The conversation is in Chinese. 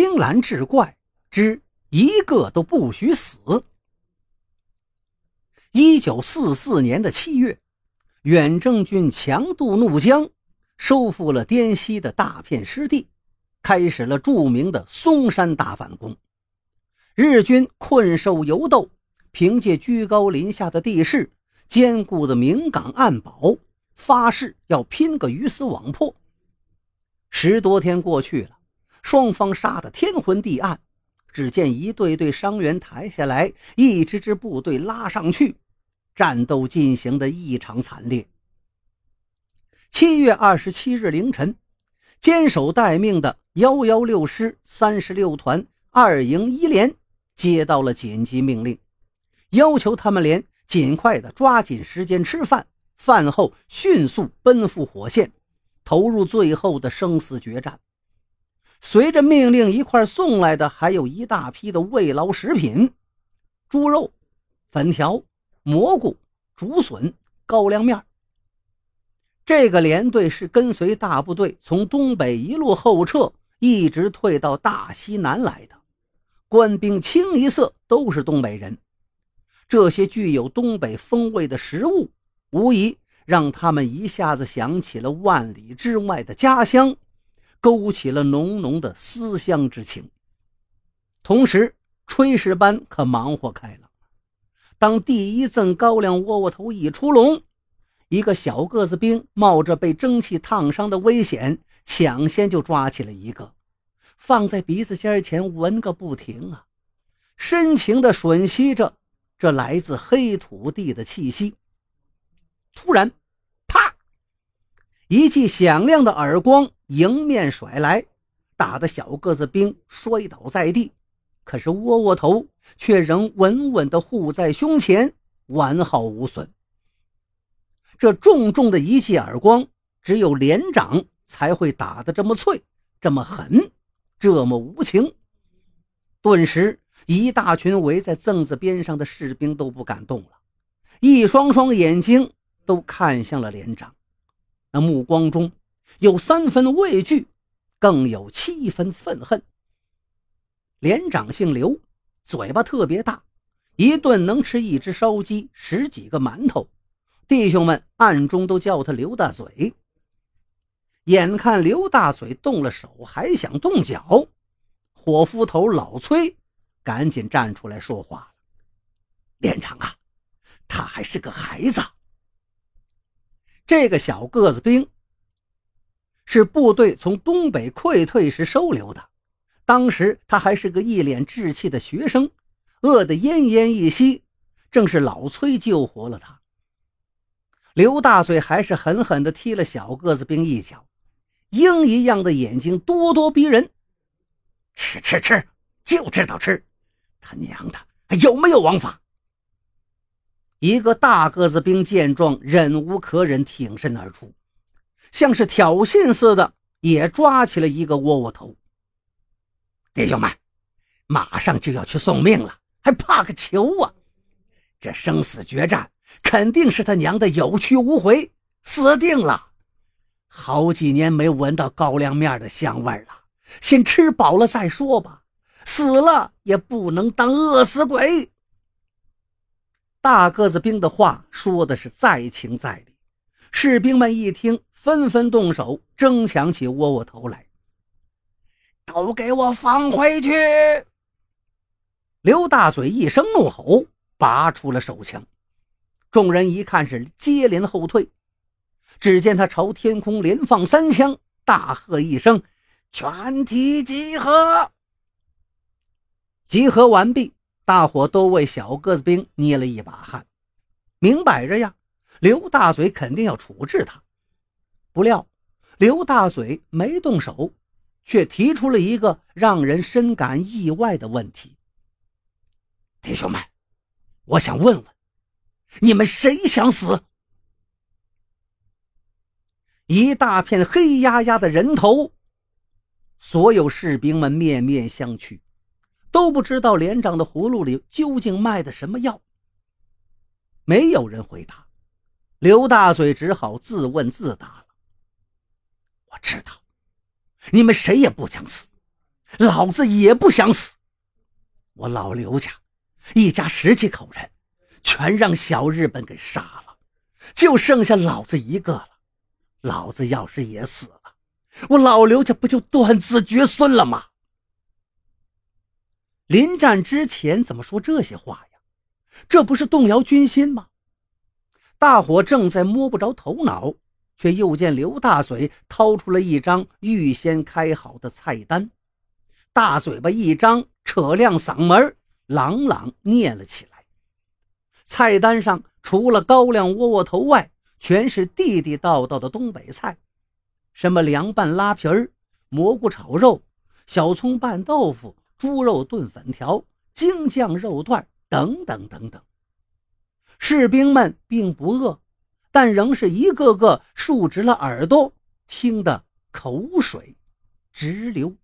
青蓝志怪之一个都不许死。一九四四年的七月，远征军强渡怒江，收复了滇西的大片失地，开始了著名的松山大反攻。日军困兽犹斗，凭借居高临下的地势、坚固的明港暗堡，发誓要拼个鱼死网破。十多天过去了，双方杀得天昏地暗。只见一队队伤员抬下来，一支支部队拉上去，战斗进行的异常惨烈。七月二十七日凌晨，坚守待命的幺幺六师三十六团二营一连接到了紧急命令，要求他们连尽快的抓紧时间吃饭，饭后迅速奔赴火线，投入最后的生死决战。随着命令一块送来的，还有一大批的慰劳食品：猪肉、粉条、蘑菇、竹笋、高粱面。这个连队是跟随大部队从东北一路后撤，一直退到大西南来的，官兵清一色都是东北人。这些具有东北风味的食物，无疑让他们一下子想起了万里之外的家乡。勾起了浓浓的思乡之情，同时炊事班可忙活开了。当第一赠高粱窝窝头一出笼，一个小个子兵冒着被蒸汽烫伤的危险，抢先就抓起了一个，放在鼻子尖前闻个不停啊，深情地吮吸着这来自黑土地的气息。突然，一记响亮的耳光。迎面甩来，打得小个子兵摔倒在地，可是窝窝头却仍稳稳地护在胸前，完好无损。这重重的一记耳光，只有连长才会打得这么脆，这么狠，这么无情。顿时，一大群围在凳子边上的士兵都不敢动了，一双双眼睛都看向了连长，那目光中。有三分畏惧，更有七分愤恨。连长姓刘，嘴巴特别大，一顿能吃一只烧鸡、十几个馒头。弟兄们暗中都叫他刘大嘴。眼看刘大嘴动了手，还想动脚，伙夫头老崔赶紧站出来说话了：“连长啊，他还是个孩子。这个小个子兵。”是部队从东北溃退时收留的，当时他还是个一脸稚气的学生，饿得奄奄一息，正是老崔救活了他。刘大嘴还是狠狠地踢了小个子兵一脚，鹰一样的眼睛咄咄逼人，吃吃吃，就知道吃，他娘的还有没有王法？一个大个子兵见状，忍无可忍，挺身而出。像是挑衅似的，也抓起了一个窝窝头。弟兄们，马上就要去送命了，还怕个球啊！这生死决战肯定是他娘的有去无回，死定了！好几年没闻到高粱面的香味了，先吃饱了再说吧。死了也不能当饿死鬼。大个子兵的话说的是在情在理，士兵们一听。纷纷动手争抢起窝窝头来，都给我放回去！刘大嘴一声怒吼，拔出了手枪。众人一看是接连后退，只见他朝天空连放三枪，大喝一声：“全体集合！”集合完毕，大伙都为小个子兵捏了一把汗。明摆着呀，刘大嘴肯定要处置他。不料，刘大嘴没动手，却提出了一个让人深感意外的问题：“弟兄们，我想问问，你们谁想死？”一大片黑压压的人头，所有士兵们面面相觑，都不知道连长的葫芦里究竟卖的什么药。没有人回答，刘大嘴只好自问自答了。我知道，你们谁也不想死，老子也不想死。我老刘家一家十几口人，全让小日本给杀了，就剩下老子一个了。老子要是也死了，我老刘家不就断子绝孙了吗？临战之前怎么说这些话呀？这不是动摇军心吗？大伙正在摸不着头脑，却又见刘大嘴掏出了一张预先开好的菜单，大嘴巴一张，扯亮嗓门，朗朗念了起来。菜单上除了高粱窝窝头外，全是地地道道的东北菜，什么凉拌拉皮儿、蘑菇炒肉、小葱拌豆腐、猪肉炖粉条、京酱肉段等等等等。士兵们并不饿，但仍是一个个竖直了耳朵，听得口水直流。